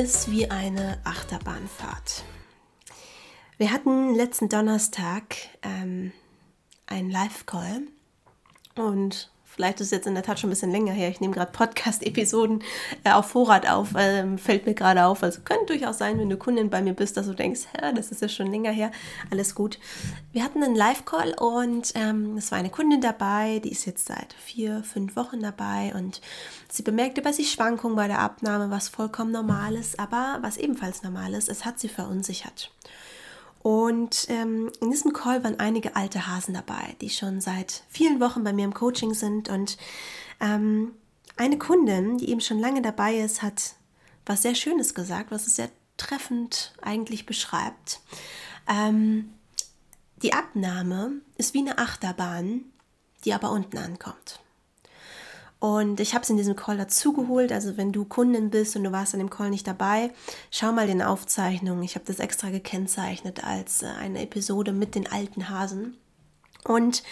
ist wie eine Achterbahnfahrt. Wir hatten letzten Donnerstag ähm, einen Live-Call und vielleicht ist es jetzt in der Tat schon ein bisschen länger her. Ich nehme gerade Podcast-Episoden äh, auf Vorrat auf, ähm, fällt mir gerade auf. Also könnte durchaus sein, wenn du Kundin bei mir bist, dass du denkst, das ist ja schon länger her. Alles gut. Wir hatten einen Live-Call und ähm, es war eine Kundin dabei, die ist jetzt seit vier, fünf Wochen dabei und sie bemerkte bei sich Schwankungen bei der Abnahme, was vollkommen normal ist, aber was ebenfalls normal ist, es hat sie verunsichert. Und ähm, in diesem Call waren einige alte Hasen dabei, die schon seit vielen Wochen bei mir im Coaching sind. Und ähm, eine Kundin, die eben schon lange dabei ist, hat was sehr Schönes gesagt, was es sehr treffend eigentlich beschreibt. Ähm, die Abnahme ist wie eine Achterbahn, die aber unten ankommt. Und ich habe es in diesem Call dazugeholt. Also wenn du Kundin bist und du warst an dem Call nicht dabei, schau mal den Aufzeichnungen. Ich habe das extra gekennzeichnet als äh, eine Episode mit den alten Hasen. Und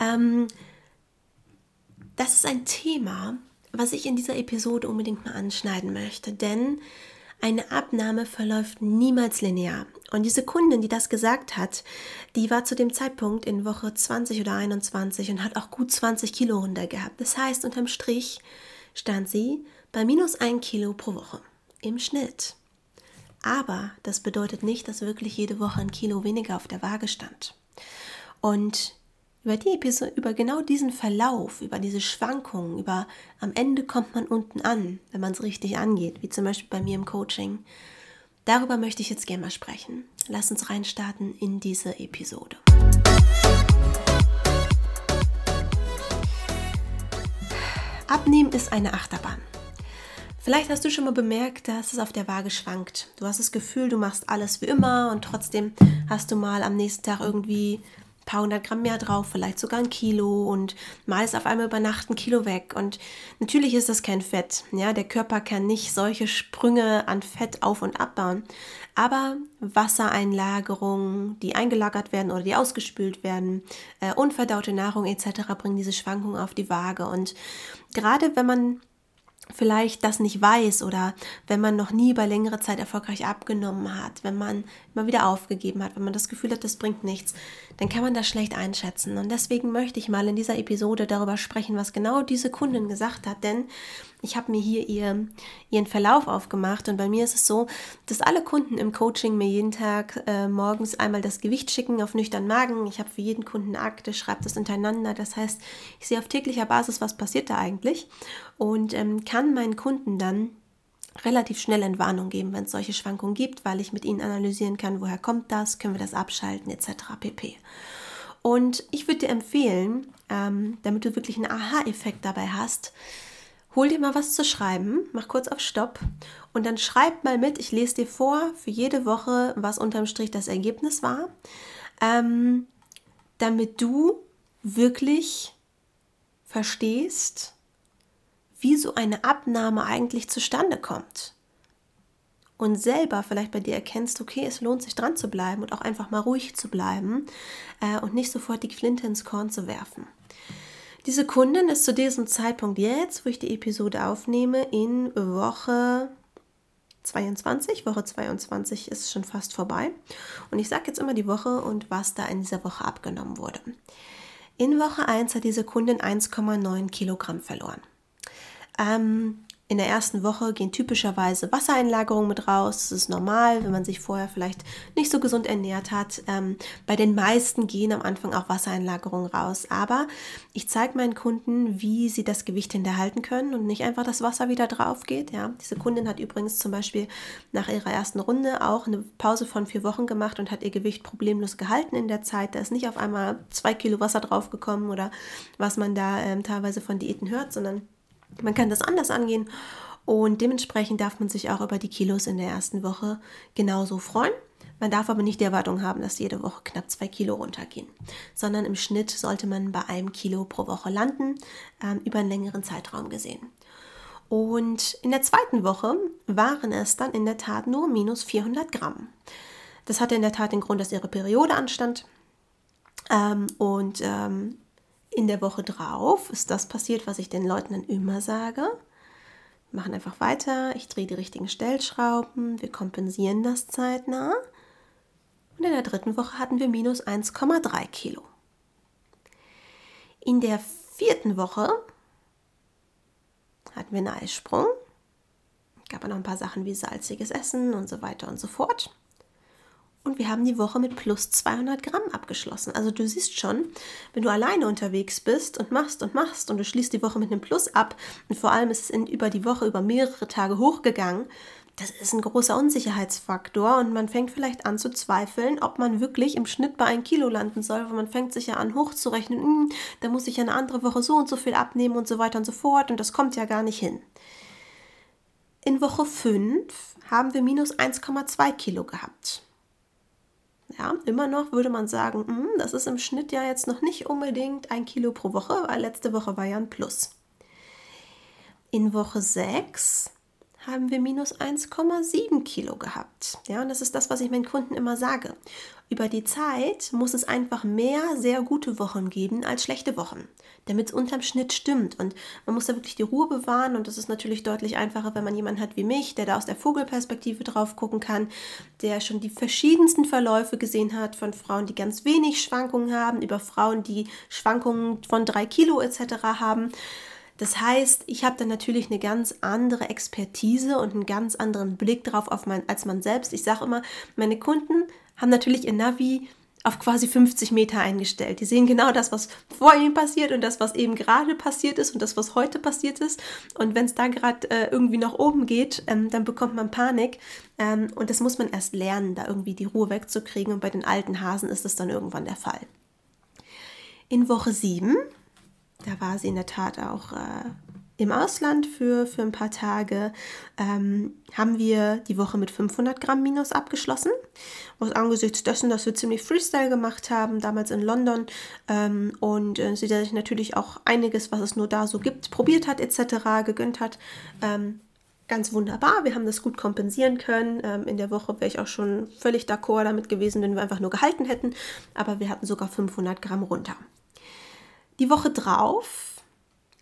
ähm, das ist ein Thema, was ich in dieser Episode unbedingt mal anschneiden möchte. Denn eine Abnahme verläuft niemals linear. Und diese Kundin, die das gesagt hat, die war zu dem Zeitpunkt in Woche 20 oder 21 und hat auch gut 20 Kilo runter gehabt. Das heißt, unterm Strich stand sie bei minus 1 Kilo pro Woche im Schnitt. Aber das bedeutet nicht, dass wirklich jede Woche ein Kilo weniger auf der Waage stand. Und über die Episode, über genau diesen Verlauf, über diese Schwankungen, über am Ende kommt man unten an, wenn man es richtig angeht, wie zum Beispiel bei mir im Coaching. Darüber möchte ich jetzt gerne mal sprechen. Lass uns reinstarten in diese Episode. Abnehmen ist eine Achterbahn. Vielleicht hast du schon mal bemerkt, dass es auf der Waage schwankt. Du hast das Gefühl, du machst alles wie immer und trotzdem hast du mal am nächsten Tag irgendwie paar hundert Gramm mehr drauf, vielleicht sogar ein Kilo und mal ist auf einmal über Nacht ein Kilo weg. Und natürlich ist das kein Fett. Ja, der Körper kann nicht solche Sprünge an Fett auf und abbauen. Aber Wassereinlagerungen, die eingelagert werden oder die ausgespült werden, äh, unverdaute Nahrung etc. bringen diese Schwankungen auf die Waage. Und gerade wenn man vielleicht das nicht weiß oder wenn man noch nie über längere Zeit erfolgreich abgenommen hat, wenn man immer wieder aufgegeben hat, wenn man das Gefühl hat, das bringt nichts, dann kann man das schlecht einschätzen. Und deswegen möchte ich mal in dieser Episode darüber sprechen, was genau diese Kundin gesagt hat, denn ich habe mir hier ihr, ihren Verlauf aufgemacht und bei mir ist es so, dass alle Kunden im Coaching mir jeden Tag äh, morgens einmal das Gewicht schicken auf nüchtern Magen. Ich habe für jeden Kunden Akte, schreibe das untereinander. Das heißt, ich sehe auf täglicher Basis, was passiert da eigentlich und ähm, kann meinen Kunden dann relativ schnell Entwarnung geben, wenn es solche Schwankungen gibt, weil ich mit ihnen analysieren kann, woher kommt das, können wir das abschalten etc. pp. Und ich würde dir empfehlen, ähm, damit du wirklich einen Aha-Effekt dabei hast, hol dir mal was zu schreiben, mach kurz auf Stopp und dann schreib mal mit, ich lese dir vor für jede Woche, was unterm Strich das Ergebnis war, ähm, damit du wirklich verstehst, wie so eine Abnahme eigentlich zustande kommt. Und selber vielleicht bei dir erkennst, okay, es lohnt sich dran zu bleiben und auch einfach mal ruhig zu bleiben äh, und nicht sofort die Flinte ins Korn zu werfen. Diese Kundin ist zu diesem Zeitpunkt jetzt, wo ich die Episode aufnehme, in Woche 22. Woche 22 ist schon fast vorbei. Und ich sage jetzt immer die Woche und was da in dieser Woche abgenommen wurde. In Woche 1 hat diese Kundin 1,9 Kilogramm verloren. Ähm, in der ersten Woche gehen typischerweise Wassereinlagerungen mit raus. Das ist normal, wenn man sich vorher vielleicht nicht so gesund ernährt hat. Ähm, bei den meisten gehen am Anfang auch Wassereinlagerungen raus. Aber ich zeige meinen Kunden, wie sie das Gewicht hinterhalten können und nicht einfach das Wasser wieder drauf geht. Ja, diese Kundin hat übrigens zum Beispiel nach ihrer ersten Runde auch eine Pause von vier Wochen gemacht und hat ihr Gewicht problemlos gehalten in der Zeit. Da ist nicht auf einmal zwei Kilo Wasser draufgekommen oder was man da ähm, teilweise von Diäten hört, sondern man kann das anders angehen und dementsprechend darf man sich auch über die Kilos in der ersten Woche genauso freuen. Man darf aber nicht die Erwartung haben, dass jede Woche knapp zwei Kilo runtergehen, sondern im Schnitt sollte man bei einem Kilo pro Woche landen, ähm, über einen längeren Zeitraum gesehen. Und in der zweiten Woche waren es dann in der Tat nur minus 400 Gramm. Das hatte in der Tat den Grund, dass ihre Periode anstand. Ähm, und ähm, in der Woche drauf ist das passiert, was ich den Leuten dann immer sage. Wir machen einfach weiter. Ich drehe die richtigen Stellschrauben. Wir kompensieren das zeitnah. Und in der dritten Woche hatten wir minus 1,3 Kilo. In der vierten Woche hatten wir einen Eisprung. Gab noch ein paar Sachen wie salziges Essen und so weiter und so fort. Und wir haben die Woche mit plus 200 Gramm abgeschlossen. Also du siehst schon, wenn du alleine unterwegs bist und machst und machst und du schließt die Woche mit einem Plus ab und vor allem ist es in, über die Woche über mehrere Tage hochgegangen, das ist ein großer Unsicherheitsfaktor und man fängt vielleicht an zu zweifeln, ob man wirklich im Schnitt bei einem Kilo landen soll, weil man fängt sich ja an hochzurechnen, hm, da muss ich ja eine andere Woche so und so viel abnehmen und so weiter und so fort und das kommt ja gar nicht hin. In Woche 5 haben wir minus 1,2 Kilo gehabt. Ja, immer noch würde man sagen, mh, hm, das ist im Schnitt ja jetzt noch nicht unbedingt ein Kilo pro Woche, weil letzte Woche war ja ein Plus. In Woche 6 haben wir minus 1,7 Kilo gehabt. Ja, und das ist das, was ich meinen Kunden immer sage. Über die Zeit muss es einfach mehr sehr gute Wochen geben als schlechte Wochen, damit es unterm Schnitt stimmt. Und man muss da wirklich die Ruhe bewahren. Und das ist natürlich deutlich einfacher, wenn man jemanden hat wie mich, der da aus der Vogelperspektive drauf gucken kann, der schon die verschiedensten Verläufe gesehen hat von Frauen, die ganz wenig Schwankungen haben, über Frauen, die Schwankungen von drei Kilo etc. haben. Das heißt, ich habe dann natürlich eine ganz andere Expertise und einen ganz anderen Blick drauf auf mein, als man selbst. Ich sage immer, meine Kunden haben natürlich ihr Navi auf quasi 50 Meter eingestellt. Die sehen genau das, was vor ihnen passiert und das, was eben gerade passiert ist und das, was heute passiert ist. Und wenn es da gerade äh, irgendwie nach oben geht, ähm, dann bekommt man Panik. Ähm, und das muss man erst lernen, da irgendwie die Ruhe wegzukriegen. Und bei den alten Hasen ist das dann irgendwann der Fall. In Woche 7 da war sie in der Tat auch äh, im Ausland für, für ein paar Tage. Ähm, haben wir die Woche mit 500 Gramm Minus abgeschlossen. Was angesichts dessen, dass wir ziemlich Freestyle gemacht haben, damals in London. Ähm, und äh, sie sich natürlich auch einiges, was es nur da so gibt, probiert hat, etc., gegönnt hat. Ähm, ganz wunderbar. Wir haben das gut kompensieren können. Ähm, in der Woche wäre ich auch schon völlig d'accord damit gewesen, wenn wir einfach nur gehalten hätten. Aber wir hatten sogar 500 Gramm runter. Die Woche drauf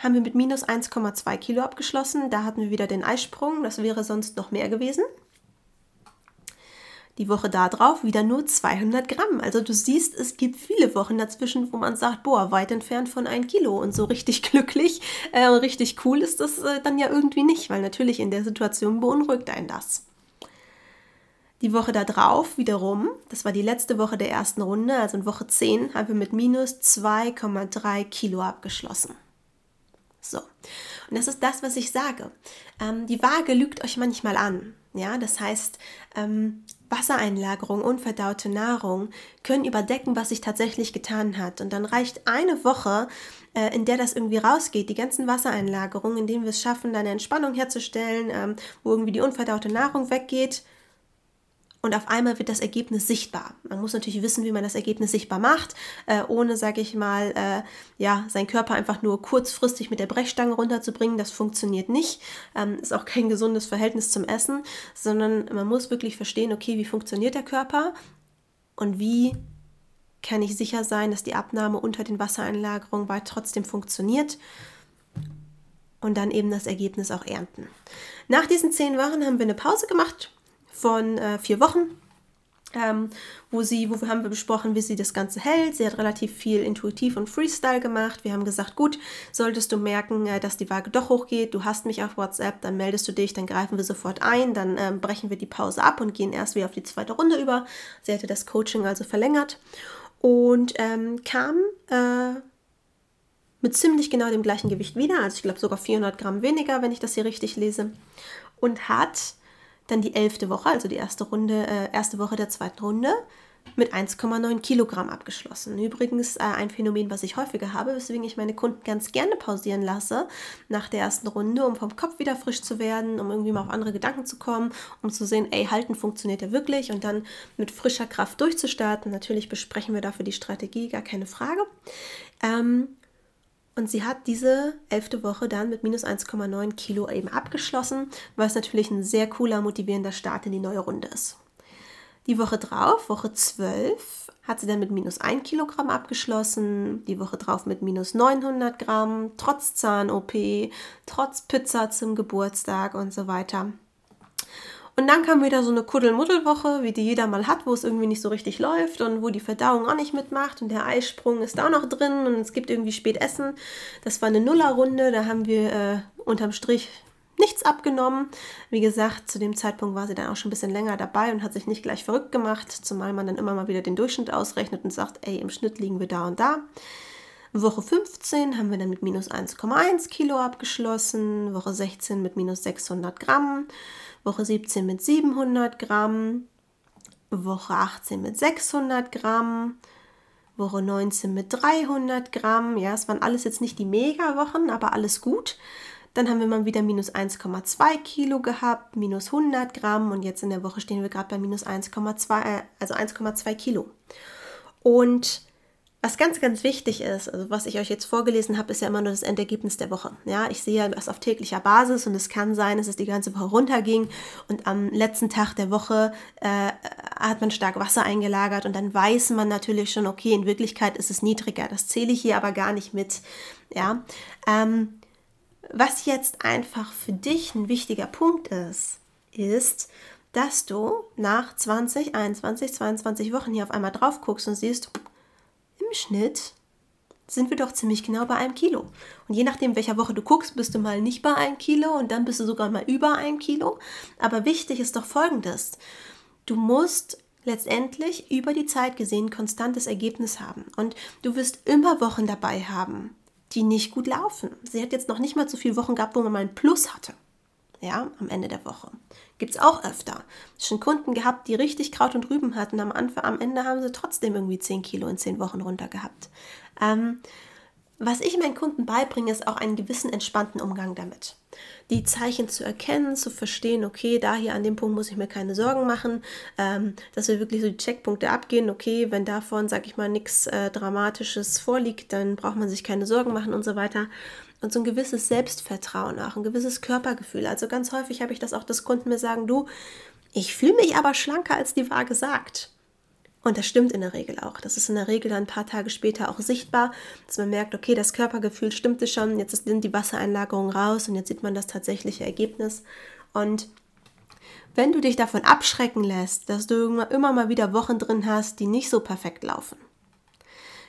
haben wir mit minus 1,2 Kilo abgeschlossen. Da hatten wir wieder den Eisprung. Das wäre sonst noch mehr gewesen. Die Woche darauf wieder nur 200 Gramm. Also du siehst, es gibt viele Wochen dazwischen, wo man sagt, boah, weit entfernt von 1 Kilo. Und so richtig glücklich äh, und richtig cool ist das äh, dann ja irgendwie nicht, weil natürlich in der Situation beunruhigt einen das. Die Woche darauf wiederum, das war die letzte Woche der ersten Runde, also in Woche 10, haben wir mit minus 2,3 Kilo abgeschlossen. So, und das ist das, was ich sage. Ähm, die Waage lügt euch manchmal an. Ja, das heißt, ähm, Wassereinlagerung, unverdaute Nahrung können überdecken, was sich tatsächlich getan hat. Und dann reicht eine Woche, äh, in der das irgendwie rausgeht, die ganzen Wassereinlagerungen, in denen wir es schaffen, da eine Entspannung herzustellen, ähm, wo irgendwie die unverdaute Nahrung weggeht und auf einmal wird das Ergebnis sichtbar. Man muss natürlich wissen, wie man das Ergebnis sichtbar macht, äh, ohne, sage ich mal, äh, ja, seinen Körper einfach nur kurzfristig mit der Brechstange runterzubringen. Das funktioniert nicht. Ähm, ist auch kein gesundes Verhältnis zum Essen, sondern man muss wirklich verstehen, okay, wie funktioniert der Körper und wie kann ich sicher sein, dass die Abnahme unter den Wassereinlagerungen weit trotzdem funktioniert und dann eben das Ergebnis auch ernten. Nach diesen zehn Wochen haben wir eine Pause gemacht von äh, vier Wochen, ähm, wo sie, wo haben wir besprochen, wie sie das Ganze hält. Sie hat relativ viel intuitiv und Freestyle gemacht. Wir haben gesagt, gut, solltest du merken, äh, dass die Waage doch hochgeht, du hast mich auf WhatsApp, dann meldest du dich, dann greifen wir sofort ein, dann ähm, brechen wir die Pause ab und gehen erst wieder auf die zweite Runde über. Sie hatte das Coaching also verlängert und ähm, kam äh, mit ziemlich genau dem gleichen Gewicht wieder, also ich glaube sogar 400 Gramm weniger, wenn ich das hier richtig lese, und hat dann die elfte Woche, also die erste Runde, äh, erste Woche der zweiten Runde, mit 1,9 Kilogramm abgeschlossen. Übrigens äh, ein Phänomen, was ich häufiger habe, weswegen ich meine Kunden ganz gerne pausieren lasse nach der ersten Runde, um vom Kopf wieder frisch zu werden, um irgendwie mal auf andere Gedanken zu kommen, um zu sehen, ey, halten funktioniert ja wirklich und dann mit frischer Kraft durchzustarten. Natürlich besprechen wir dafür die Strategie, gar keine Frage. Ähm, und sie hat diese elfte Woche dann mit minus 1,9 Kilo eben abgeschlossen, was natürlich ein sehr cooler, motivierender Start in die neue Runde ist. Die Woche drauf, Woche 12, hat sie dann mit minus 1 Kilogramm abgeschlossen, die Woche drauf mit minus 900 Gramm, trotz Zahn-OP, trotz Pizza zum Geburtstag und so weiter. Und dann kam wieder so eine Kuddelmuddelwoche, wie die jeder mal hat, wo es irgendwie nicht so richtig läuft und wo die Verdauung auch nicht mitmacht und der Eisprung ist da noch drin und es gibt irgendwie spät Essen. Das war eine Nullerrunde, da haben wir äh, unterm Strich nichts abgenommen. Wie gesagt, zu dem Zeitpunkt war sie dann auch schon ein bisschen länger dabei und hat sich nicht gleich verrückt gemacht, zumal man dann immer mal wieder den Durchschnitt ausrechnet und sagt, ey, im Schnitt liegen wir da und da. Woche 15 haben wir dann mit minus 1,1 Kilo abgeschlossen, Woche 16 mit minus 600 Gramm, Woche 17 mit 700 Gramm, Woche 18 mit 600 Gramm, Woche 19 mit 300 Gramm. Ja, es waren alles jetzt nicht die Mega-Wochen, aber alles gut. Dann haben wir mal wieder minus 1,2 Kilo gehabt, minus 100 Gramm und jetzt in der Woche stehen wir gerade bei minus 1,2, äh, also 1,2 Kilo. Und was ganz, ganz wichtig ist, also was ich euch jetzt vorgelesen habe, ist ja immer nur das Endergebnis der Woche. Ja, ich sehe das auf täglicher Basis und es kann sein, dass es die ganze Woche runterging und am letzten Tag der Woche äh, hat man stark Wasser eingelagert und dann weiß man natürlich schon, okay, in Wirklichkeit ist es niedriger. Das zähle ich hier aber gar nicht mit. Ja, ähm, was jetzt einfach für dich ein wichtiger Punkt ist, ist, dass du nach 20, 21, 22 Wochen hier auf einmal drauf guckst und siehst, Schnitt sind wir doch ziemlich genau bei einem Kilo. Und je nachdem, welcher Woche du guckst, bist du mal nicht bei einem Kilo und dann bist du sogar mal über einem Kilo. Aber wichtig ist doch Folgendes. Du musst letztendlich über die Zeit gesehen konstantes Ergebnis haben. Und du wirst immer Wochen dabei haben, die nicht gut laufen. Sie hat jetzt noch nicht mal so viele Wochen gehabt, wo man mal ein Plus hatte ja, am Ende der Woche. Gibt es auch öfter. Schon Kunden gehabt, die richtig Kraut und Rüben hatten. Am, Anfang, am Ende haben sie trotzdem irgendwie 10 Kilo in 10 Wochen runter gehabt. Ähm, was ich meinen Kunden beibringe, ist auch einen gewissen entspannten Umgang damit. Die Zeichen zu erkennen, zu verstehen, okay, da hier an dem Punkt muss ich mir keine Sorgen machen, ähm, dass wir wirklich so die Checkpunkte abgehen, okay, wenn davon, sag ich mal, nichts äh, Dramatisches vorliegt, dann braucht man sich keine Sorgen machen und so weiter und so ein gewisses Selbstvertrauen auch, ein gewisses Körpergefühl. Also ganz häufig habe ich das auch, dass Kunden mir sagen, du, ich fühle mich aber schlanker, als die Waage sagt. Und das stimmt in der Regel auch. Das ist in der Regel dann ein paar Tage später auch sichtbar, dass man merkt, okay, das Körpergefühl stimmte schon, jetzt sind die Wassereinlagerungen raus und jetzt sieht man das tatsächliche Ergebnis. Und wenn du dich davon abschrecken lässt, dass du immer mal wieder Wochen drin hast, die nicht so perfekt laufen,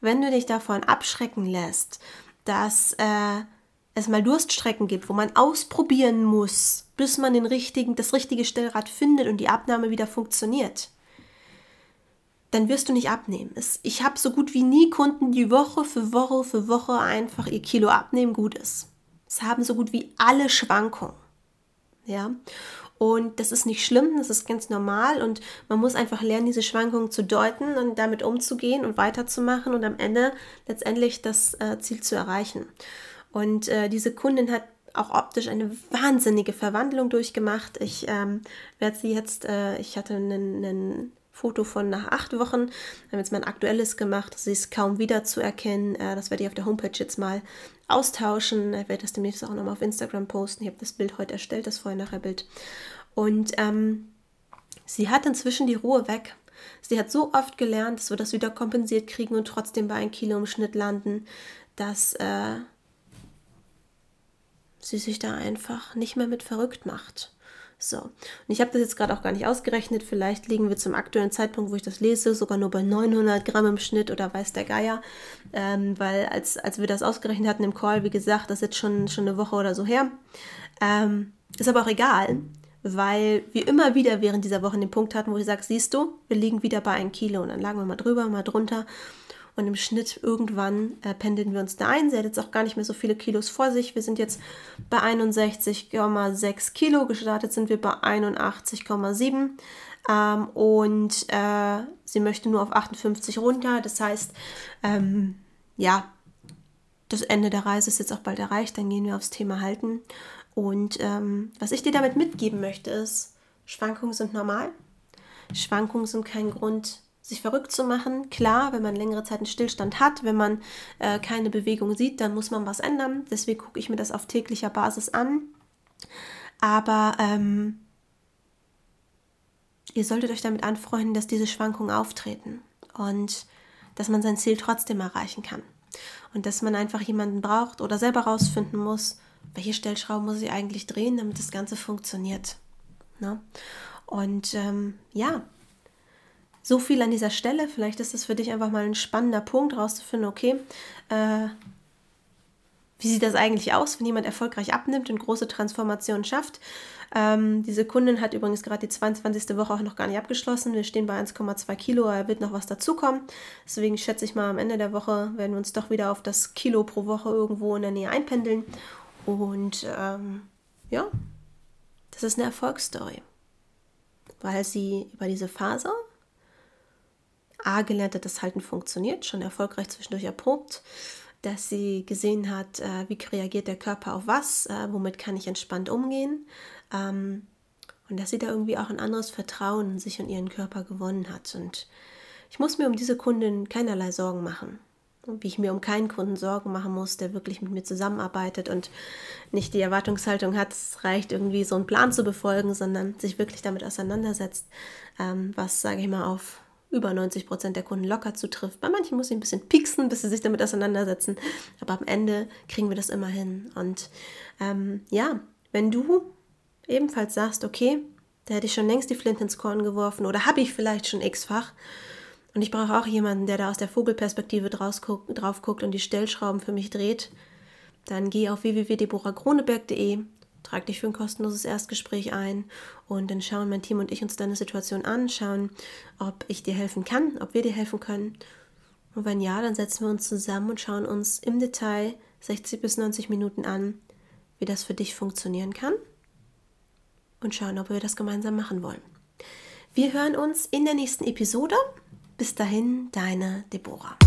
wenn du dich davon abschrecken lässt, dass äh, es mal Durststrecken gibt, wo man ausprobieren muss, bis man den richtigen, das richtige Stellrad findet und die Abnahme wieder funktioniert, dann wirst du nicht abnehmen. Es, ich habe so gut wie nie Kunden, die Woche für Woche für Woche einfach ihr Kilo abnehmen, gut ist. Es haben so gut wie alle Schwankungen. Ja. Und das ist nicht schlimm, das ist ganz normal und man muss einfach lernen, diese Schwankungen zu deuten und damit umzugehen und weiterzumachen und am Ende letztendlich das äh, Ziel zu erreichen. Und äh, diese Kundin hat auch optisch eine wahnsinnige Verwandlung durchgemacht. Ich ähm, werde sie jetzt, äh, ich hatte ein Foto von nach acht Wochen, haben jetzt mein aktuelles gemacht. Sie ist kaum wiederzuerkennen. Äh, das werde ich auf der Homepage jetzt mal austauschen. Ich werde das demnächst auch nochmal auf Instagram posten. Ich habe das Bild heute erstellt, das Vorher-Nachher-Bild. Und ähm, sie hat inzwischen die Ruhe weg. Sie hat so oft gelernt, dass wir das wieder kompensiert kriegen und trotzdem bei einem Kilo im Schnitt landen, dass äh, sie sich da einfach nicht mehr mit verrückt macht. So, und ich habe das jetzt gerade auch gar nicht ausgerechnet. Vielleicht liegen wir zum aktuellen Zeitpunkt, wo ich das lese, sogar nur bei 900 Gramm im Schnitt oder weiß der Geier. Ähm, weil als, als wir das ausgerechnet hatten im Call, wie gesagt, das ist jetzt schon, schon eine Woche oder so her. Ähm, ist aber auch egal, weil wir immer wieder während dieser Woche den Punkt hatten, wo ich sage, siehst du, wir liegen wieder bei einem Kilo. Und dann lagen wir mal drüber, mal drunter. Und im Schnitt irgendwann äh, pendeln wir uns da ein. Sie hat jetzt auch gar nicht mehr so viele Kilos vor sich. Wir sind jetzt bei 61,6 Kilo. Gestartet sind wir bei 81,7. Ähm, und äh, sie möchte nur auf 58 runter. Das heißt, ähm, ja, das Ende der Reise ist jetzt auch bald erreicht. Dann gehen wir aufs Thema halten. Und ähm, was ich dir damit mitgeben möchte, ist, Schwankungen sind normal. Schwankungen sind kein Grund, sich verrückt zu machen. Klar, wenn man längere Zeit einen Stillstand hat, wenn man äh, keine Bewegung sieht, dann muss man was ändern. Deswegen gucke ich mir das auf täglicher Basis an. Aber ähm, ihr solltet euch damit anfreunden, dass diese Schwankungen auftreten und dass man sein Ziel trotzdem erreichen kann. Und dass man einfach jemanden braucht oder selber rausfinden muss, welche Stellschrauben muss ich eigentlich drehen, damit das Ganze funktioniert. Ne? Und ähm, ja, so viel an dieser Stelle. Vielleicht ist es für dich einfach mal ein spannender Punkt, rauszufinden, okay, äh, wie sieht das eigentlich aus, wenn jemand erfolgreich abnimmt und große Transformationen schafft? Ähm, diese Kundin hat übrigens gerade die 22. Woche auch noch gar nicht abgeschlossen. Wir stehen bei 1,2 Kilo, da wird noch was dazukommen. Deswegen schätze ich mal, am Ende der Woche werden wir uns doch wieder auf das Kilo pro Woche irgendwo in der Nähe einpendeln. Und ähm, ja, das ist eine Erfolgsstory. Weil sie über diese Phase A gelernt hat, dass Halten funktioniert, schon erfolgreich zwischendurch erprobt dass sie gesehen hat, äh, wie reagiert der Körper auf was, äh, womit kann ich entspannt umgehen. Ähm, und dass sie da irgendwie auch ein anderes Vertrauen in sich und ihren Körper gewonnen hat. Und ich muss mir um diese Kundin keinerlei Sorgen machen. Wie ich mir um keinen Kunden Sorgen machen muss, der wirklich mit mir zusammenarbeitet und nicht die Erwartungshaltung hat, es reicht irgendwie so einen Plan zu befolgen, sondern sich wirklich damit auseinandersetzt, ähm, was, sage ich mal, auf über 90 Prozent der Kunden locker zutrifft. Bei manchen muss ich ein bisschen pieksen, bis sie sich damit auseinandersetzen. Aber am Ende kriegen wir das immer hin. Und ähm, ja, wenn du ebenfalls sagst, okay, da hätte ich schon längst die Flint ins Korn geworfen oder habe ich vielleicht schon x-fach und ich brauche auch jemanden, der da aus der Vogelperspektive drauf guckt und die Stellschrauben für mich dreht, dann geh auf www.deborahkroneberg.de trag dich für ein kostenloses Erstgespräch ein und dann schauen mein Team und ich uns deine Situation an, schauen, ob ich dir helfen kann, ob wir dir helfen können. Und wenn ja, dann setzen wir uns zusammen und schauen uns im Detail 60 bis 90 Minuten an, wie das für dich funktionieren kann und schauen, ob wir das gemeinsam machen wollen. Wir hören uns in der nächsten Episode. Bis dahin, deine Deborah.